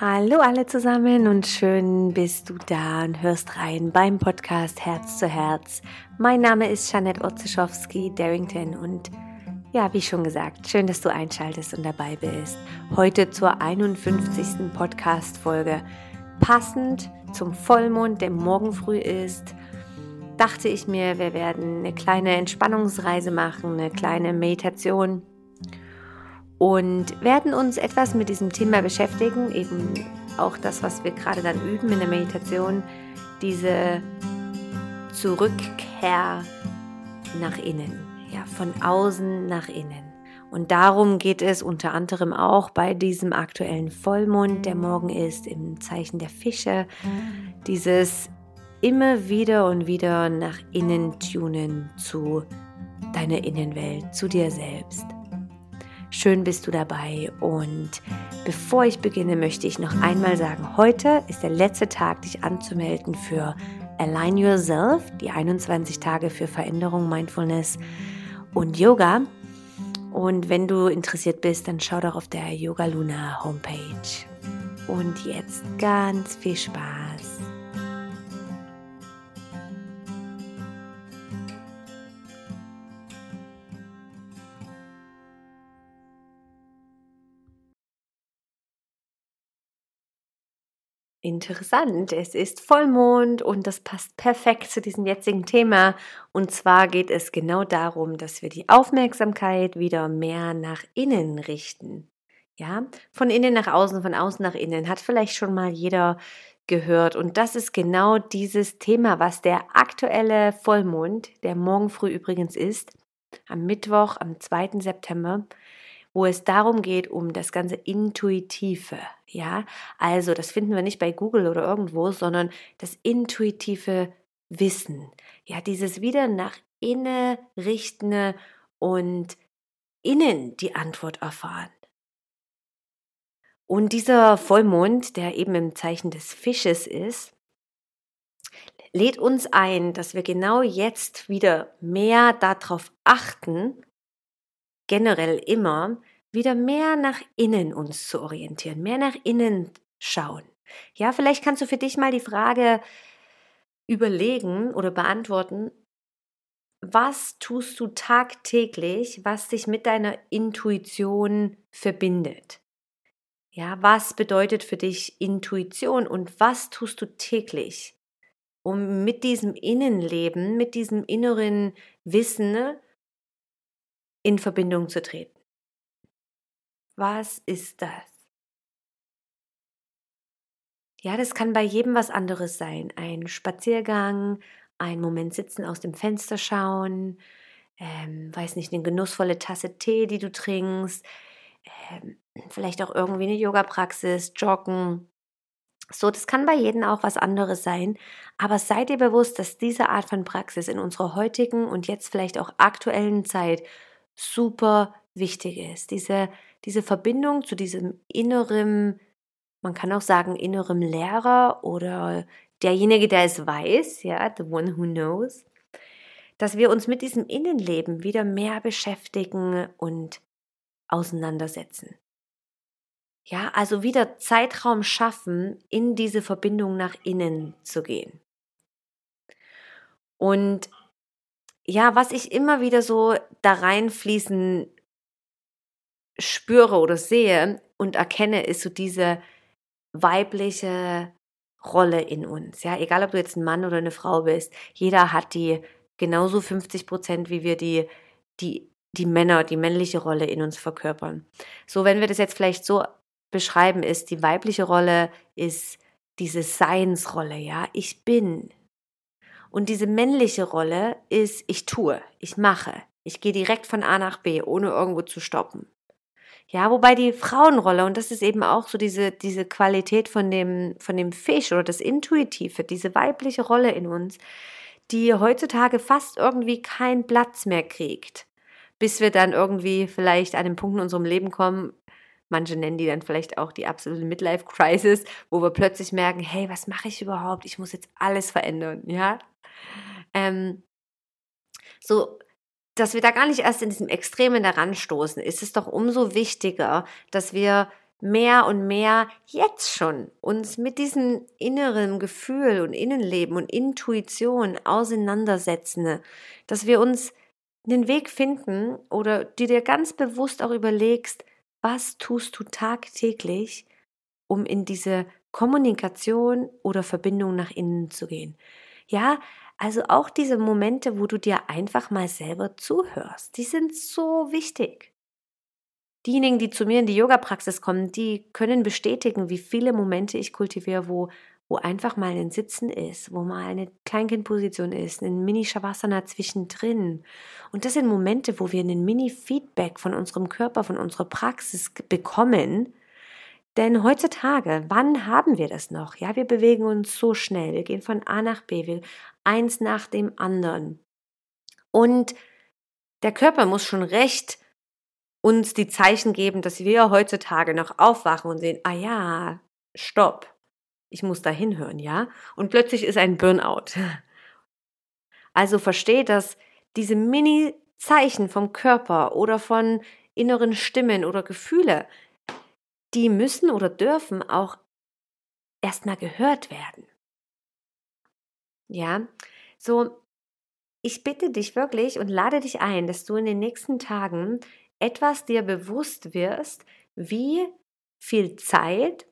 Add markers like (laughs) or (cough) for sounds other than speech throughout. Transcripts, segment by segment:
Hallo alle zusammen und schön bist du da und hörst rein beim Podcast Herz zu Herz. Mein Name ist Janette Otzischowski Darrington und ja, wie schon gesagt, schön, dass du einschaltest und dabei bist. Heute zur 51. Podcast-Folge. Passend zum Vollmond, der morgen früh ist, dachte ich mir, wir werden eine kleine Entspannungsreise machen, eine kleine Meditation und werden uns etwas mit diesem Thema beschäftigen, eben auch das, was wir gerade dann üben in der Meditation, diese Zurückkehr nach innen, ja, von außen nach innen. Und darum geht es unter anderem auch bei diesem aktuellen Vollmond, der morgen ist, im Zeichen der Fische, dieses immer wieder und wieder nach innen tunen zu deiner Innenwelt, zu dir selbst. Schön bist du dabei und bevor ich beginne, möchte ich noch einmal sagen, heute ist der letzte Tag, dich anzumelden für Align Yourself, die 21 Tage für Veränderung, Mindfulness und Yoga. Und wenn du interessiert bist, dann schau doch auf der Yoga Luna Homepage. Und jetzt ganz viel Spaß. Interessant, es ist Vollmond und das passt perfekt zu diesem jetzigen Thema. Und zwar geht es genau darum, dass wir die Aufmerksamkeit wieder mehr nach innen richten. Ja, von innen nach außen, von außen nach innen, hat vielleicht schon mal jeder gehört. Und das ist genau dieses Thema, was der aktuelle Vollmond, der morgen früh übrigens ist, am Mittwoch, am 2. September, wo es darum geht, um das ganze Intuitive. Ja, also das finden wir nicht bei Google oder irgendwo, sondern das intuitive Wissen. Ja, dieses wieder nach innen richtende und innen die Antwort erfahren. Und dieser Vollmond, der eben im Zeichen des Fisches ist, lädt uns ein, dass wir genau jetzt wieder mehr darauf achten, generell immer, wieder mehr nach innen uns zu orientieren, mehr nach innen schauen. Ja, vielleicht kannst du für dich mal die Frage überlegen oder beantworten, was tust du tagtäglich, was dich mit deiner Intuition verbindet? Ja, was bedeutet für dich Intuition und was tust du täglich, um mit diesem Innenleben, mit diesem inneren Wissen in Verbindung zu treten. Was ist das? Ja, das kann bei jedem was anderes sein. Ein Spaziergang, ein Moment sitzen, aus dem Fenster schauen, ähm, weiß nicht, eine genussvolle Tasse Tee, die du trinkst, ähm, vielleicht auch irgendwie eine Yoga-Praxis, Joggen. So, das kann bei jedem auch was anderes sein. Aber seid ihr bewusst, dass diese Art von Praxis in unserer heutigen und jetzt vielleicht auch aktuellen Zeit super wichtig ist. Diese, diese Verbindung zu diesem inneren, man kann auch sagen, innerem Lehrer oder derjenige, der es weiß, ja, the one who knows, dass wir uns mit diesem Innenleben wieder mehr beschäftigen und auseinandersetzen. Ja, also wieder Zeitraum schaffen, in diese Verbindung nach innen zu gehen. Und ja, was ich immer wieder so da reinfließen spüre oder sehe und erkenne, ist so diese weibliche Rolle in uns. Ja, egal ob du jetzt ein Mann oder eine Frau bist, jeder hat die genauso 50 Prozent, wie wir die, die, die Männer, die männliche Rolle in uns verkörpern. So, wenn wir das jetzt vielleicht so beschreiben, ist die weibliche Rolle ist diese Seinsrolle, ja, ich bin, und diese männliche Rolle ist, ich tue, ich mache. Ich gehe direkt von A nach B, ohne irgendwo zu stoppen. Ja, wobei die Frauenrolle, und das ist eben auch so diese, diese Qualität von dem, von dem Fisch oder das Intuitive, diese weibliche Rolle in uns, die heutzutage fast irgendwie keinen Platz mehr kriegt. Bis wir dann irgendwie vielleicht an den Punkt in unserem Leben kommen, manche nennen die dann vielleicht auch die absolute Midlife Crisis, wo wir plötzlich merken, hey, was mache ich überhaupt? Ich muss jetzt alles verändern, ja? Ähm, so, dass wir da gar nicht erst in diesem Extremen heranstoßen, ist es doch umso wichtiger, dass wir mehr und mehr jetzt schon uns mit diesem inneren Gefühl und Innenleben und Intuition auseinandersetzen, dass wir uns einen Weg finden oder die dir ganz bewusst auch überlegst, was tust du tagtäglich, um in diese Kommunikation oder Verbindung nach innen zu gehen. Ja, also auch diese Momente, wo du dir einfach mal selber zuhörst, die sind so wichtig. Diejenigen, die zu mir in die Yoga-Praxis kommen, die können bestätigen, wie viele Momente ich kultiviere, wo, wo einfach mal ein Sitzen ist, wo mal eine Kleinkindposition ist, ein Mini-Shavasana zwischendrin. Und das sind Momente, wo wir einen Mini-Feedback von unserem Körper, von unserer Praxis bekommen, denn heutzutage, wann haben wir das noch? Ja, wir bewegen uns so schnell. Wir gehen von A nach B, wir eins nach dem anderen. Und der Körper muss schon recht uns die Zeichen geben, dass wir heutzutage noch aufwachen und sehen, ah ja, stopp, ich muss da hinhören, ja? Und plötzlich ist ein Burnout. (laughs) Also verstehe, dass diese Mini-Zeichen vom Körper oder von inneren Stimmen oder Gefühle, die müssen oder dürfen auch erstmal gehört werden. Ja, so, ich bitte dich wirklich und lade dich ein, dass du in den nächsten Tagen etwas dir bewusst wirst, wie viel Zeit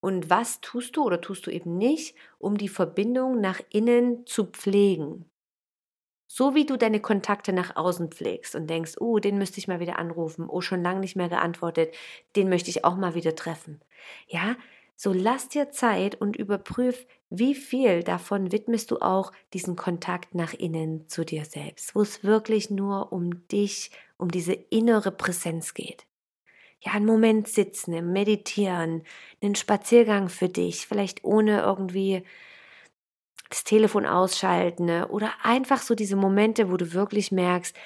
und was tust du oder tust du eben nicht, um die Verbindung nach innen zu pflegen. So wie du deine Kontakte nach außen pflegst und denkst, oh, den müsste ich mal wieder anrufen, oh, schon lange nicht mehr geantwortet, den möchte ich auch mal wieder treffen. Ja, so lass dir Zeit und überprüf, wie viel davon widmest du auch diesen Kontakt nach innen zu dir selbst, wo es wirklich nur um dich, um diese innere Präsenz geht. Ja, einen Moment sitzen, meditieren, einen Spaziergang für dich, vielleicht ohne irgendwie das Telefon ausschalten ne? oder einfach so diese Momente, wo du wirklich merkst,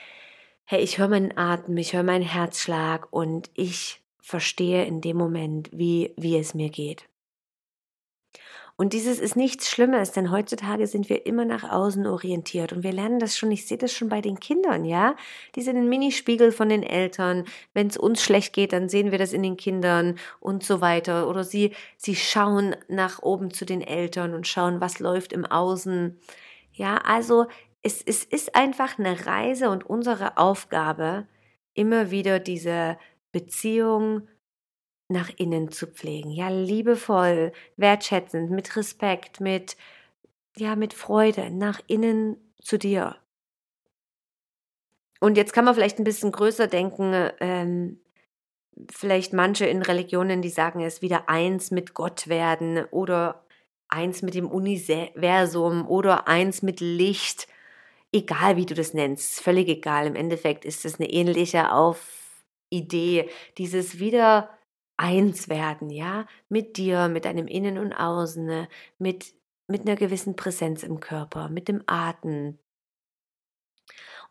hey, ich höre meinen Atem, ich höre meinen Herzschlag und ich verstehe in dem Moment, wie, wie es mir geht. Und dieses ist nichts Schlimmes, denn heutzutage sind wir immer nach außen orientiert und wir lernen das schon, ich sehe das schon bei den Kindern, ja? Die sind ein Minispiegel von den Eltern. Wenn es uns schlecht geht, dann sehen wir das in den Kindern und so weiter. Oder sie, sie schauen nach oben zu den Eltern und schauen, was läuft im Außen. Ja, also es, es ist einfach eine Reise und unsere Aufgabe, immer wieder diese Beziehung nach innen zu pflegen. Ja, liebevoll, wertschätzend, mit Respekt, mit, ja, mit Freude nach innen zu dir. Und jetzt kann man vielleicht ein bisschen größer denken, ähm, vielleicht manche in Religionen, die sagen, es wieder eins mit Gott werden oder eins mit dem Universum oder eins mit Licht. Egal wie du das nennst, völlig egal. Im Endeffekt ist es eine ähnliche Auf Idee, dieses wieder eins werden, ja, mit dir, mit deinem Innen und Außen, ne, mit, mit einer gewissen Präsenz im Körper, mit dem Atem.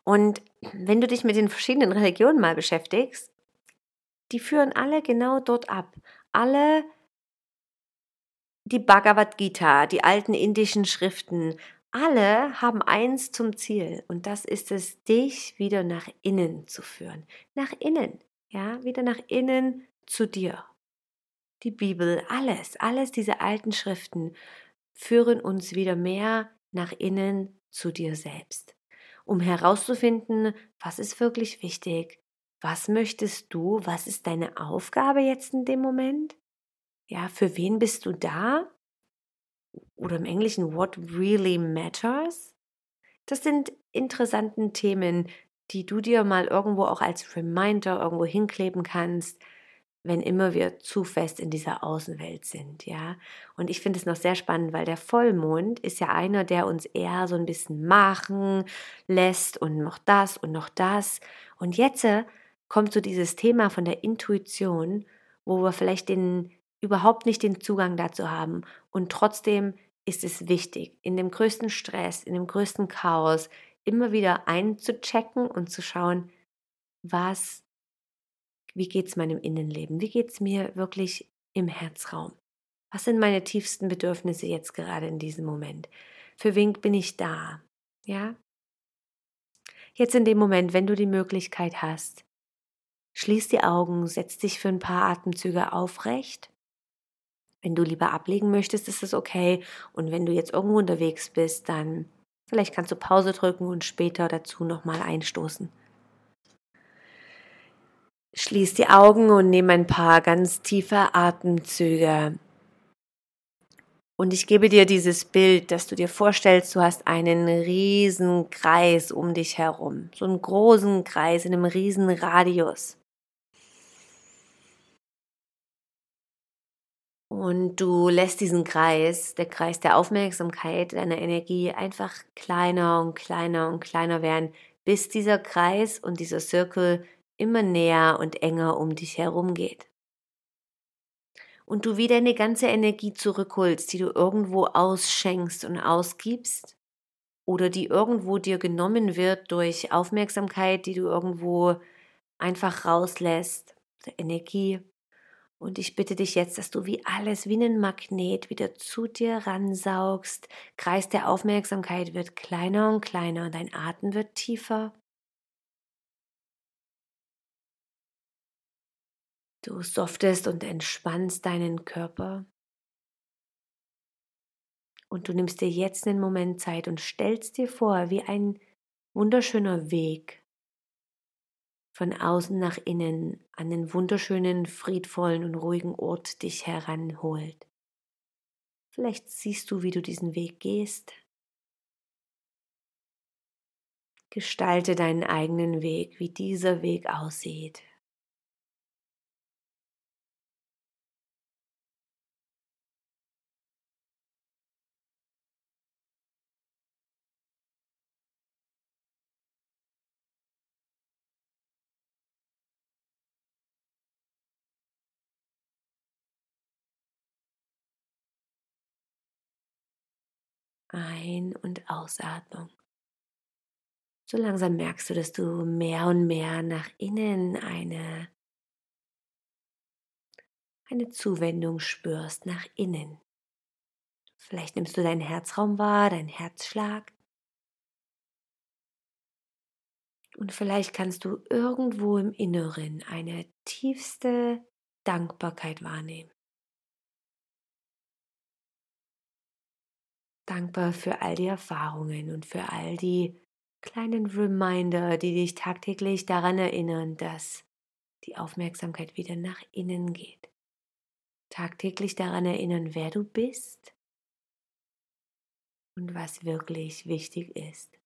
Und wenn du dich mit den verschiedenen Religionen mal beschäftigst, die führen alle genau dort ab. Alle die Bhagavad Gita, die alten indischen Schriften, alle haben eins zum Ziel und das ist es, dich wieder nach innen zu führen. Nach innen, ja, wieder nach innen zu dir. Die Bibel, alles, alles diese alten Schriften führen uns wieder mehr nach innen zu dir selbst, um herauszufinden, was ist wirklich wichtig, was möchtest du, was ist deine Aufgabe jetzt in dem Moment? Ja, für wen bist du da? Oder im Englischen, what really matters? Das sind interessante Themen, die du dir mal irgendwo auch als Reminder irgendwo hinkleben kannst, wenn immer wir zu fest in dieser Außenwelt sind, ja. Und ich finde es noch sehr spannend, weil der Vollmond ist ja einer, der uns eher so ein bisschen machen lässt und noch das und noch das. Und jetzt äh, kommt so dieses Thema von der Intuition, wo wir vielleicht den überhaupt nicht den Zugang dazu haben und trotzdem ist es wichtig, in dem größten Stress, in dem größten Chaos immer wieder einzuchecken und zu schauen, was wie geht es meinem Innenleben? Wie geht es mir wirklich im Herzraum? Was sind meine tiefsten Bedürfnisse jetzt gerade in diesem Moment? Für wen bin ich da? Ja? Jetzt in dem Moment, wenn du die Möglichkeit hast, Schließ die Augen, setz dich für ein paar Atemzüge aufrecht. Wenn du lieber ablegen möchtest, ist es okay. Und wenn du jetzt irgendwo unterwegs bist, dann vielleicht kannst du Pause drücken und später dazu nochmal einstoßen. Schließ die Augen und nimm ein paar ganz tiefe Atemzüge. Und ich gebe dir dieses Bild, dass du dir vorstellst, du hast einen riesen Kreis um dich herum. So einen großen Kreis in einem riesen Radius. Und du lässt diesen Kreis, der Kreis der Aufmerksamkeit, deiner Energie einfach kleiner und kleiner und kleiner werden, bis dieser Kreis und dieser Circle immer näher und enger um dich herum geht. Und du wieder eine ganze Energie zurückholst, die du irgendwo ausschenkst und ausgibst oder die irgendwo dir genommen wird durch Aufmerksamkeit, die du irgendwo einfach rauslässt, Energie, und ich bitte dich jetzt, dass du wie alles, wie ein Magnet wieder zu dir ransaugst. Kreis der Aufmerksamkeit wird kleiner und kleiner und dein Atem wird tiefer. Du softest und entspannst deinen Körper. Und du nimmst dir jetzt einen Moment Zeit und stellst dir vor, wie ein wunderschöner Weg von außen nach innen an den wunderschönen, friedvollen und ruhigen Ort dich heranholt. Vielleicht siehst du, wie du diesen Weg gehst. Gestalte deinen eigenen Weg, wie dieser Weg aussieht. Ein- und Ausatmung. So langsam merkst du, dass du mehr und mehr nach innen eine, eine Zuwendung spürst, nach innen. Vielleicht nimmst du deinen Herzraum wahr, deinen Herzschlag. Und vielleicht kannst du irgendwo im Inneren eine tiefste Dankbarkeit wahrnehmen. Dankbar für all die Erfahrungen und für all die kleinen Reminder, die dich tagtäglich daran erinnern, dass die Aufmerksamkeit wieder nach innen geht. Tagtäglich daran erinnern, wer du bist und was wirklich wichtig ist.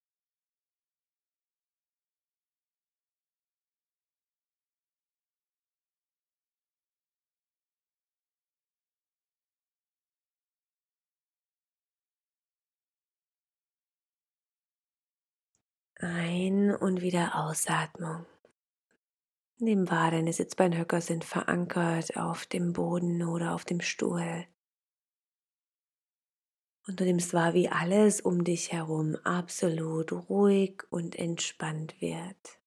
Ein- und wieder Ausatmung. Nimm wahr, deine Sitzbeinhöcker sind verankert auf dem Boden oder auf dem Stuhl. Und du nimmst wahr, wie alles um dich herum absolut ruhig und entspannt wird.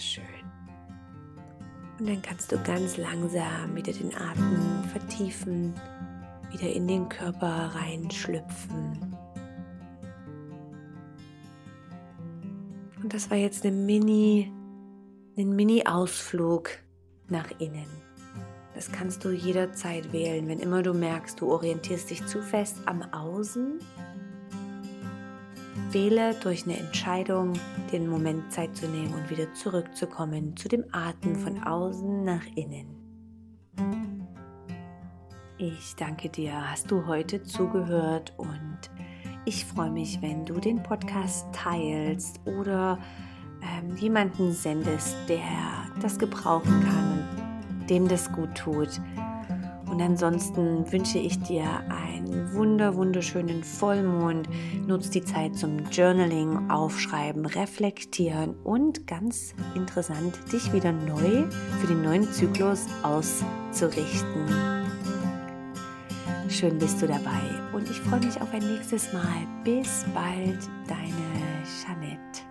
Sehr schön. Und dann kannst du ganz langsam wieder den Atem vertiefen, wieder in den Körper reinschlüpfen. Und das war jetzt eine Mini, ein Mini-Ausflug nach innen. Das kannst du jederzeit wählen, wenn immer du merkst, du orientierst dich zu fest am Außen. Wähle durch eine Entscheidung, den Moment Zeit zu nehmen und wieder zurückzukommen zu dem Atem von außen nach innen. Ich danke dir, hast du heute zugehört und ich freue mich, wenn du den Podcast teilst oder ähm, jemanden sendest, der das gebrauchen kann und dem das gut tut. Und ansonsten wünsche ich dir einen wunder, wunderschönen Vollmond. Nutz die Zeit zum Journaling, Aufschreiben, Reflektieren und ganz interessant, dich wieder neu für den neuen Zyklus auszurichten. Schön bist du dabei und ich freue mich auf ein nächstes Mal. Bis bald, deine Jeanette.